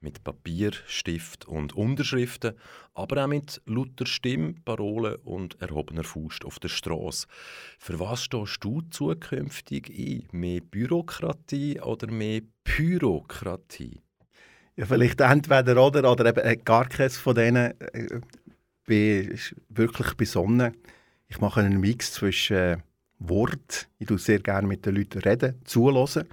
Mit Papier, Stift und Unterschriften, aber auch mit lauter Stimme, Parolen und erhobener Faust auf der Straße. Für was stehst du zukünftig ein? Mehr Bürokratie oder mehr Pyrokratie? Ja, vielleicht entweder oder, oder eben äh, gar keines von denen. Ich bin wirklich besonnen. Ich mache einen Mix zwischen äh, Wort, ich tue sehr gerne mit den Leuten reden, zuhören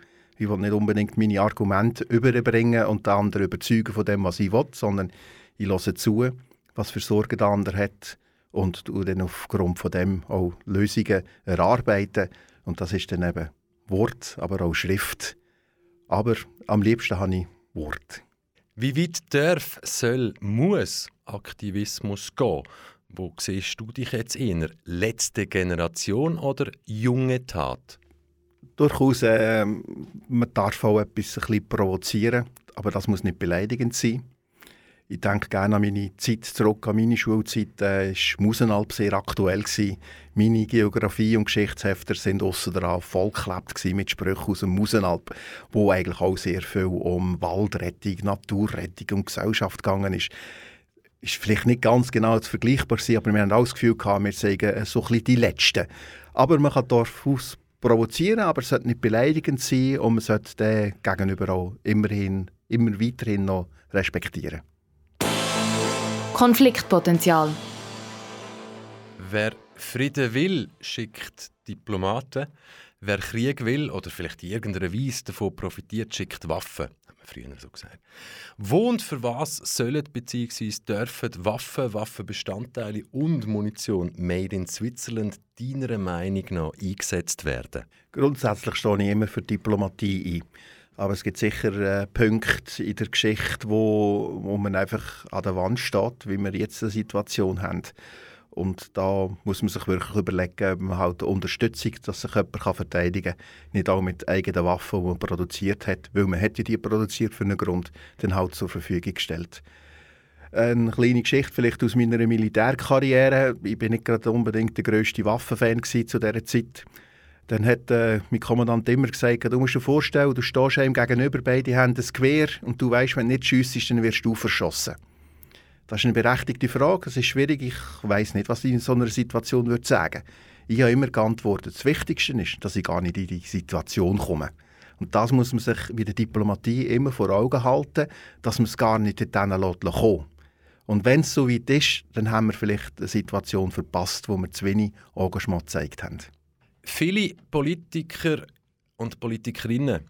ich will nicht unbedingt meine Argumente überbringen und den anderen überzeugen von dem, was ich will, sondern ich höre zu, was für Sorgen der andere hat und dann aufgrund von dem auch Lösungen erarbeiten. Und das ist dann eben Wort, aber auch Schrift. Aber am liebsten habe ich Wort. Wie weit darf, soll, muss Aktivismus gehen? Wo siehst du dich jetzt eher? Letzte Generation oder junge Tat? Durchaus, äh, man darf auch etwas ein bisschen provozieren, aber das muss nicht beleidigend sein. Ich denke gerne an meine Zeit zurück, an meine Schulzeit. Äh, war Musenalp sehr aktuell. Gewesen. Meine Geografie- und Geschichtshefter sind daran vollgeklebt mit Sprüchen aus dem Musenalp, wo eigentlich auch sehr viel um Waldrettung, Naturrettung und Gesellschaft gegangen ist ist vielleicht nicht ganz genau vergleichbar sein, aber wir haben auch das Gefühl gehabt, wir seien so ein bisschen die Letzten. Aber man kann durchaus provozieren, aber es sollte nicht beleidigend sein und man sollte den gegenüber auch immerhin, immer weiterhin noch respektieren. Konfliktpotenzial. Wer Frieden will, schickt Diplomaten. Wer Krieg will oder vielleicht in irgendeiner Weise davon profitiert, schickt Waffen früher so gesagt. Wo und für was sollen bzw. dürfen Waffen, Waffenbestandteile und Munition made in Switzerland deiner Meinung nach eingesetzt werden? Grundsätzlich stehe ich immer für Diplomatie ein. Aber es gibt sicher äh, Punkte in der Geschichte, wo, wo man einfach an der Wand steht, wie wir jetzt eine Situation haben. Und da muss man sich wirklich überlegen, ob man halt Unterstützung, dass sich jemand verteidigen kann, nicht auch mit eigenen Waffen, die man produziert hat, weil man hätte die produziert für einen Grund, dann halt zur Verfügung gestellt. Eine kleine Geschichte vielleicht aus meiner Militärkarriere. Ich bin nicht gerade unbedingt der grösste Waffenfan zu dieser Zeit. Dann hat äh, mein Kommandant immer gesagt, du musst dir vorstellen, du stehst ihm gegenüber, beide haben ein Gewehr und du weißt, wenn du nicht schiessest, dann wirst du verschossen. Das ist eine berechtigte Frage. Es ist schwierig. Ich weiß nicht, was ich in so einer Situation würde sagen. Ich habe immer geantwortet, das Wichtigste ist, dass ich gar nicht in die Situation komme. Und das muss man sich bei der Diplomatie immer vor Augen halten, dass man es gar nicht in diesen kommen Und wenn es so weit ist, dann haben wir vielleicht eine Situation verpasst, wo wir zu wenig Engagement gezeigt haben. Viele Politiker und Politikerinnen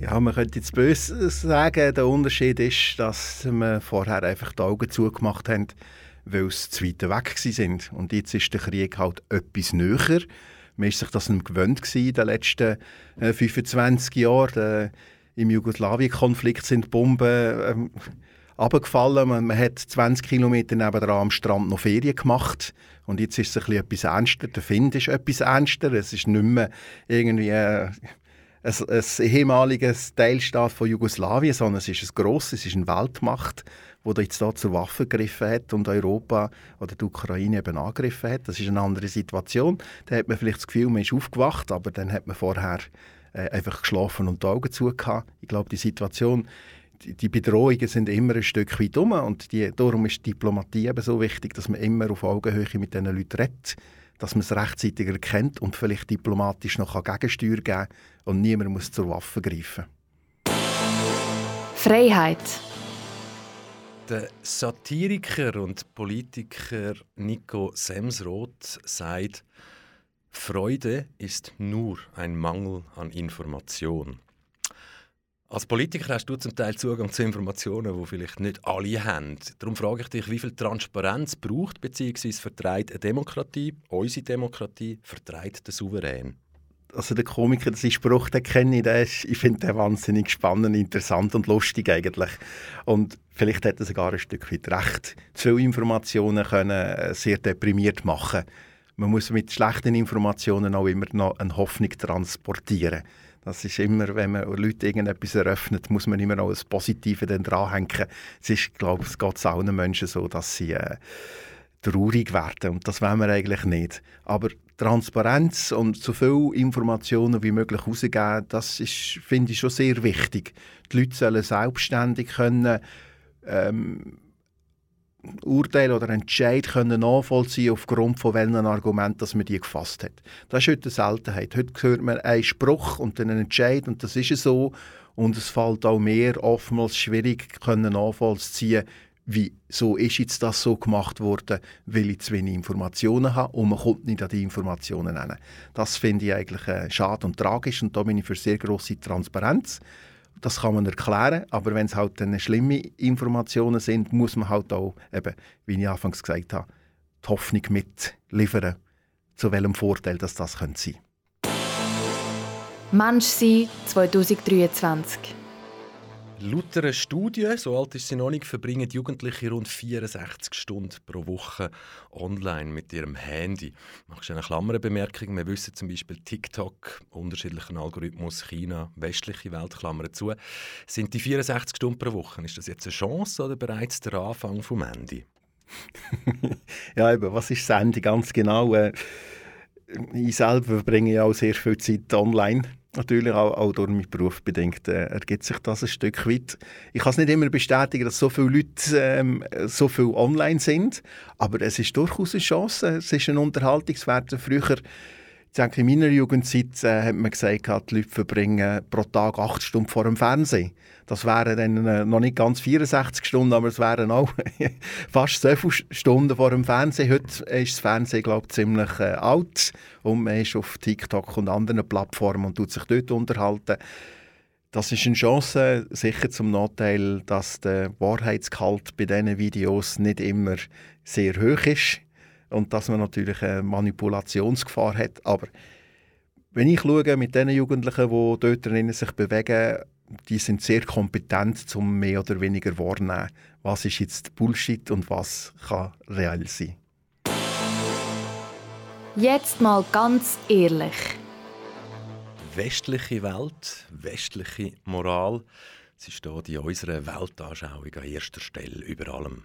Ja, man könnte jetzt böse sagen, der Unterschied ist, dass wir vorher einfach die Augen zugemacht haben, weil sie zu weit weg sind. Und jetzt ist der Krieg halt etwas näher. Man ist sich das nicht gewöhnt in den letzten äh, 25 Jahren. Äh, Im Jugoslawien-Konflikt sind Bomben ähm, abgefallen. Man, man, hat 20 Kilometer nebenan am Strand noch Ferien gemacht. Und jetzt ist es ein bisschen etwas ernster. Der Find ist etwas ernster. Es ist nicht mehr irgendwie... Äh, ein, ein ehemaliges Teilstaat von Jugoslawien, sondern es ist ein grosses, es ist eine Weltmacht, die jetzt da zur Waffe gegriffen hat und Europa oder die Ukraine eben angegriffen hat. Das ist eine andere Situation. Da hat man vielleicht das Gefühl, man ist aufgewacht, aber dann hat man vorher äh, einfach geschlafen und die Augen zugehört. Ich glaube, die Situation die Bedrohungen sind immer ein Stück weit um und die, darum ist Diplomatie eben so wichtig, dass man immer auf Augenhöhe mit diesen Leuten redet, dass man es rechtzeitig erkennt und vielleicht diplomatisch noch Gegensteuer geben kann und niemand muss zur Waffe greifen. Freiheit. Der Satiriker und Politiker Nico Semsroth sagt, Freude ist nur ein Mangel an Information. Als Politiker hast du zum Teil Zugang zu Informationen, die vielleicht nicht alle haben. Darum frage ich dich, wie viel Transparenz braucht bzw. vertreibt eine Demokratie, unsere Demokratie, vertreibt der Souverän? Also der Komiker, das ist Spruch, den kenne ich, den ich finde den wahnsinnig spannend, interessant und lustig eigentlich. Und vielleicht hat er sogar ein Stück weit recht. Zu viele Informationen können äh, sehr deprimiert machen. Man muss mit schlechten Informationen auch immer noch eine Hoffnung transportieren. Das ist immer, wenn man Leute irgendetwas eröffnet, muss man immer noch das Positive dann dranhängen. Es ist, glaube ich, es geht allen Menschen so, dass sie äh, traurig werden und das wollen wir eigentlich nicht. Aber Transparenz und so viele Informationen wie möglich rausgeben, das ist, finde ich schon sehr wichtig. Die Leute sollen selbstständig können ähm, Urteil oder Entscheid können nachvollziehen aufgrund von welchen Argumenten dass man die gefasst hat. Das ist heute eine Seltenheit. Heute hört man einen Spruch und einen Entscheid und das ist so. Und es fällt auch mehr oftmals schwierig können nachvollziehen, wie so ist jetzt das so gemacht worden, weil ich zu wenig Informationen habe und man kommt nicht an die Informationen hin. Das finde ich eigentlich äh, schade und tragisch und da bin ich für sehr große Transparenz das kann man erklären, aber wenn es halt dann schlimme Informationen sind, muss man halt auch, eben, wie ich anfangs gesagt habe, die Hoffnung mitliefern, zu welchem Vorteil das, das sein könnte. Mensch sein 2023 Laut einer Studie, so alt ist sie noch nicht, verbringen Jugendliche rund 64 Stunden pro Woche online mit ihrem Handy. Machst du eine Klammerbemerkung? Wir wissen zum Beispiel TikTok, unterschiedlichen Algorithmus, China, westliche Welt, Klammern zu. Sind die 64 Stunden pro Woche, ist das jetzt eine Chance oder bereits der Anfang vom Handy? ja, eben, was ist das Handy ganz genau? Äh, ich selber verbringe ja auch sehr viel Zeit online Natürlich auch, auch durch meinen Beruf bedingt äh, ergibt sich das ein Stück weit. Ich kann es nicht immer bestätigen, dass so viele Leute ähm, so viel online sind, aber es ist durchaus eine Chance. Es ist ein Unterhaltungswert. Früher in meiner Jugendzeit äh, hat man gesagt, die Leute verbringen pro Tag acht Stunden vor dem Fernsehen. Das wären dann äh, noch nicht ganz 64 Stunden, aber es wären auch fast so viele Stunden vor dem Fernsehen. Heute ist das Fernsehen, glaube ich, ziemlich äh, alt und man ist auf TikTok und anderen Plattformen und tut sich dort unterhalten. Das ist eine Chance, sicher zum Nachteil, dass der Wahrheitsgehalt bei diesen Videos nicht immer sehr hoch ist und dass man natürlich eine Manipulationsgefahr hat. Aber wenn ich schaue mit den Jugendlichen, die dort drinnen sich bewegen, die sind sehr kompetent, um mehr oder weniger wahrnehmen, was ist jetzt Bullshit und was kann real sein. Jetzt mal ganz ehrlich. Westliche Welt, westliche Moral, sie steht in unserer Weltanschauung an erster Stelle über allem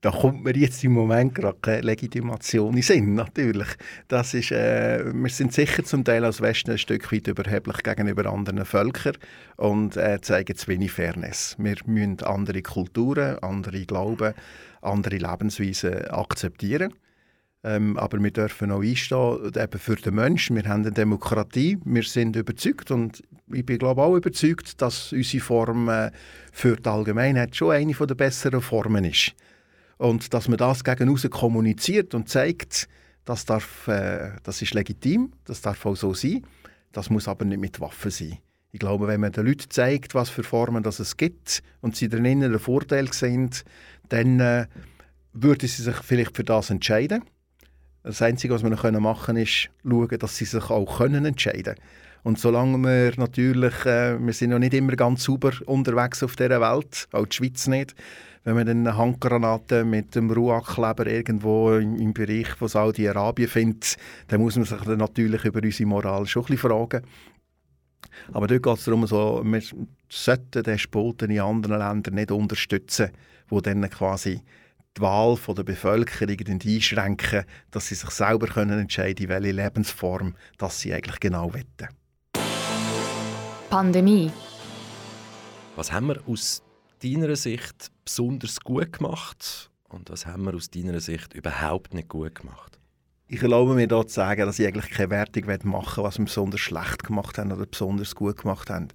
da kommt mir jetzt im Moment gerade keine Legitimation in Sinn, natürlich. Das ist, äh, wir sind sicher zum Teil als Westen ein Stück weit überheblich gegenüber anderen Völkern und äh, zeigen zu wenig Fairness. Wir müssen andere Kulturen, andere Glauben, andere Lebensweisen akzeptieren. Ähm, aber wir dürfen auch einstehen eben für den Menschen. Wir haben eine Demokratie, wir sind überzeugt und ich bin glaube auch überzeugt, dass unsere Form äh, für die Allgemeinheit schon eine der besseren Formen ist. Und dass man das gegen kommuniziert und zeigt, das, darf, äh, das ist legitim, das darf auch so sein. Das muss aber nicht mit Waffen sein. Ich glaube, wenn man den Leuten zeigt, was für Formen das es gibt und sie darin einen Vorteil sind, dann äh, würden sie sich vielleicht für das entscheiden. Das Einzige, was wir noch machen können, ist schauen, dass sie sich auch können entscheiden können. Und solange wir natürlich, äh, wir sind noch nicht immer ganz sauber unterwegs auf dieser Welt, auch die Schweiz nicht, wenn man eine Handgranate mit dem Ruach-Kleber irgendwo im, Bereich von Saudi-Arabien findet, dann muss man sich dann natürlich über unsere Moral schon ein bisschen fragen. Aber dort geht es darum, so, wir sollten den Spoten in anderen Ländern nicht unterstützen, wo dann quasi die Wahl von der Bevölkerung einschränken, dass sie sich selber können entscheiden können, welche Lebensform das sie eigentlich genau wollen. Pandemie. Was haben wir aus deiner Sicht besonders gut gemacht und was haben wir aus deiner Sicht überhaupt nicht gut gemacht? Ich erlaube mir hier zu sagen, dass ich eigentlich keine Wertung machen will, was wir besonders schlecht gemacht haben oder besonders gut gemacht haben.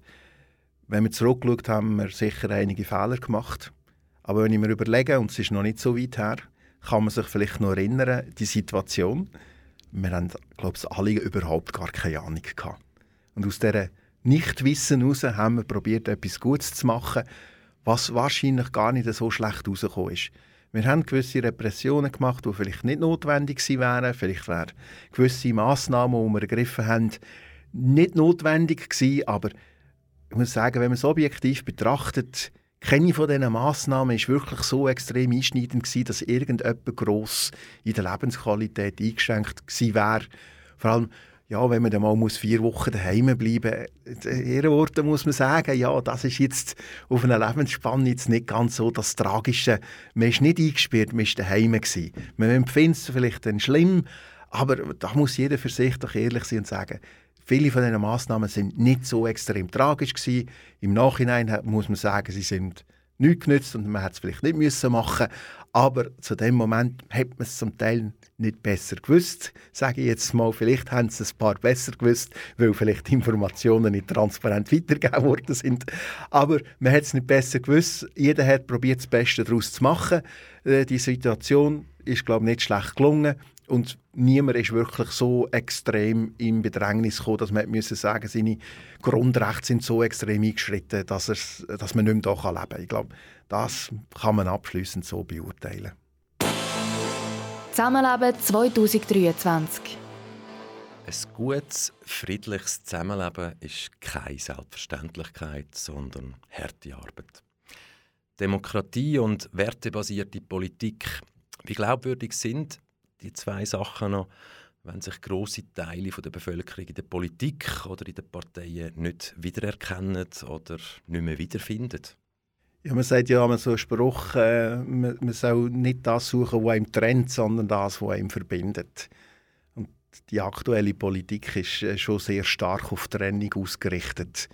Wenn wir zurückschauen, haben wir sicher einige Fehler gemacht. Aber wenn ich mir überlege, und es ist noch nicht so weit her, kann man sich vielleicht noch erinnern, die Situation. Wir haben, glaube ich, alle überhaupt gar keine Ahnung gehabt. Und aus dieser Nichtwissen heraus haben wir probiert, etwas Gutes zu machen, was wahrscheinlich gar nicht so schlecht rausgekommen ist. Wir haben gewisse Repressionen gemacht, die vielleicht nicht notwendig wären. Vielleicht wären gewisse Massnahmen, die wir ergriffen haben, nicht notwendig gewesen. Aber ich muss sagen, wenn man es objektiv betrachtet, keine von diesen Massnahmen ist wirklich so extrem einschneidend gewesen, dass irgendjemand gross in der Lebensqualität eingeschränkt gewesen wäre. Vor allem ja, wenn man dann mal muss vier Wochen daheim bleiben muss, in Worten muss man sagen, ja, das ist jetzt auf einer Lebensspanne jetzt nicht ganz so das Tragische. Man ist nicht eingesperrt, man ist daheim gewesen. Man empfindet es vielleicht dann schlimm, aber da muss jeder für sich doch ehrlich sein und sagen, viele von diesen Massnahmen sind nicht so extrem tragisch gewesen. Im Nachhinein muss man sagen, sie sind nichts genützt und man hätte es vielleicht nicht müssen machen aber zu dem Moment hat man es zum Teil nicht besser gewusst. Sage ich jetzt mal, vielleicht haben es ein paar besser gewusst, weil vielleicht Informationen nicht transparent weitergegeben worden sind. Aber man hat es nicht besser gewusst. Jeder hat probiert, das Beste daraus zu machen. Äh, die Situation ist, glaube ich, nicht schlecht gelungen. Und niemand ist wirklich so extrem in Bedrängnis gekommen, dass man müssen sagen seine Grundrechte sind so extrem eingeschritten, dass, dass man nicht mehr hier leben kann. Ich glaube, das kann man abschließend so beurteilen. Zusammenleben 2023 ein gutes, friedliches Zusammenleben ist keine Selbstverständlichkeit, sondern harte Arbeit. Demokratie und wertebasierte Politik, wie glaubwürdig sind die zwei Sachen noch, wenn sich große Teile der Bevölkerung in der Politik oder in den Parteien nicht wiedererkennen oder nicht mehr wiederfinden? Ja, man sagt ja immer so einen Spruch, äh, man, man, soll nicht das suchen, was einem trennt, sondern das, was einem verbindet. Und die aktuelle Politik ist äh, schon sehr stark auf Trennung ausgerichtet.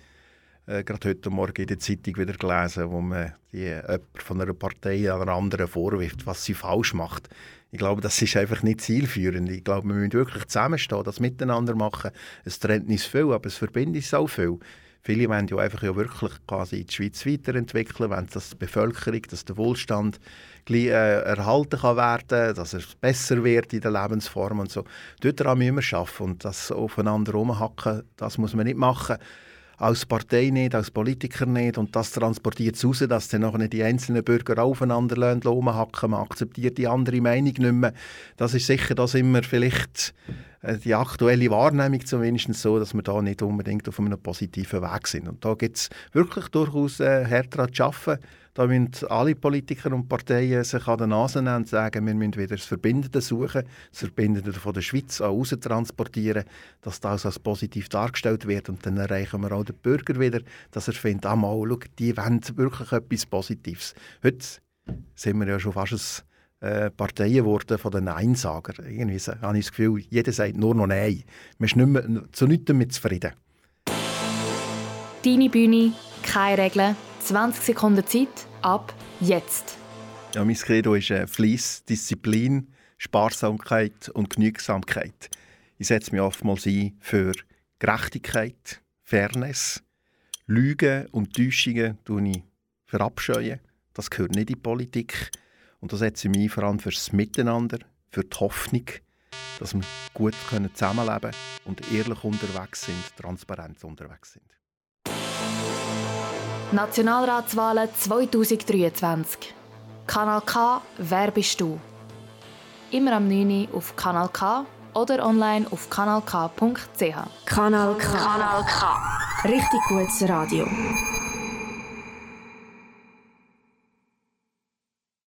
Äh, gerade heute Morgen in der Zeitung wieder gelesen, wo man die, von einer Partei an einer anderen vorwirft, was sie falsch macht. Ich glaube, das ist einfach nicht zielführend. Ich glaube, wir müssen wirklich zusammenstehen, das miteinander machen. Es trennt nicht viel, aber es verbindet auch viel. Viele wollen ja einfach ja wirklich quasi die Schweiz weiterentwickeln, wollen, dass die Bevölkerung, dass der Wohlstand äh, erhalten kann werden, dass es besser wird in der Lebensform und so. Dort müssen wir arbeiten und das aufeinander rumhacken, das muss man nicht machen als Partei nicht, als Politiker nicht und das transportiert es raus, dass dann nachher die einzelnen Bürger aufeinander rumhacken, man akzeptiert die andere Meinung nicht mehr. Das ist sicher das immer vielleicht die aktuelle Wahrnehmung zumindest so, dass wir da nicht unbedingt auf einem positiven Weg sind. Und da gibt es wirklich durchaus äh, härter zu arbeiten. Da müssen alle Politiker und Parteien sich an den Nase nehmen und sagen, wir müssen wieder das Verbindende suchen, das Verbindende von der Schweiz auch transportieren, dass das als positiv dargestellt wird und dann erreichen wir auch den Bürger wieder, dass er findet, ah mal, schau, die wollen wirklich etwas Positives. Heute sind wir ja schon fast ein äh, Parteien geworden von den Neinsager. Irgendwie habe ich das Gefühl, jeder sagt nur noch Nein. Man ist nicht mehr, zu nichts damit zufrieden. Deine Bühne, keine Regeln, 20 Sekunden Zeit, ab jetzt. Ja, mein Credo ist äh, Fleiss, Disziplin, Sparsamkeit und Genügsamkeit. Ich setze mich oftmals ein für Gerechtigkeit, Fairness, Lügen und Täuschungen ich verabscheuen. Das gehört nicht in die Politik. Und da setze ich mich vor allem fürs Miteinander, für die Hoffnung, dass wir gut zusammenleben können und ehrlich unterwegs sind, transparent unterwegs sind. Nationalratswahlen 2023. Kanal K, wer bist du? Immer am 9. auf Kanal K oder online auf kanalk.ch. Kanal K. Kanal K. Richtig gutes Radio.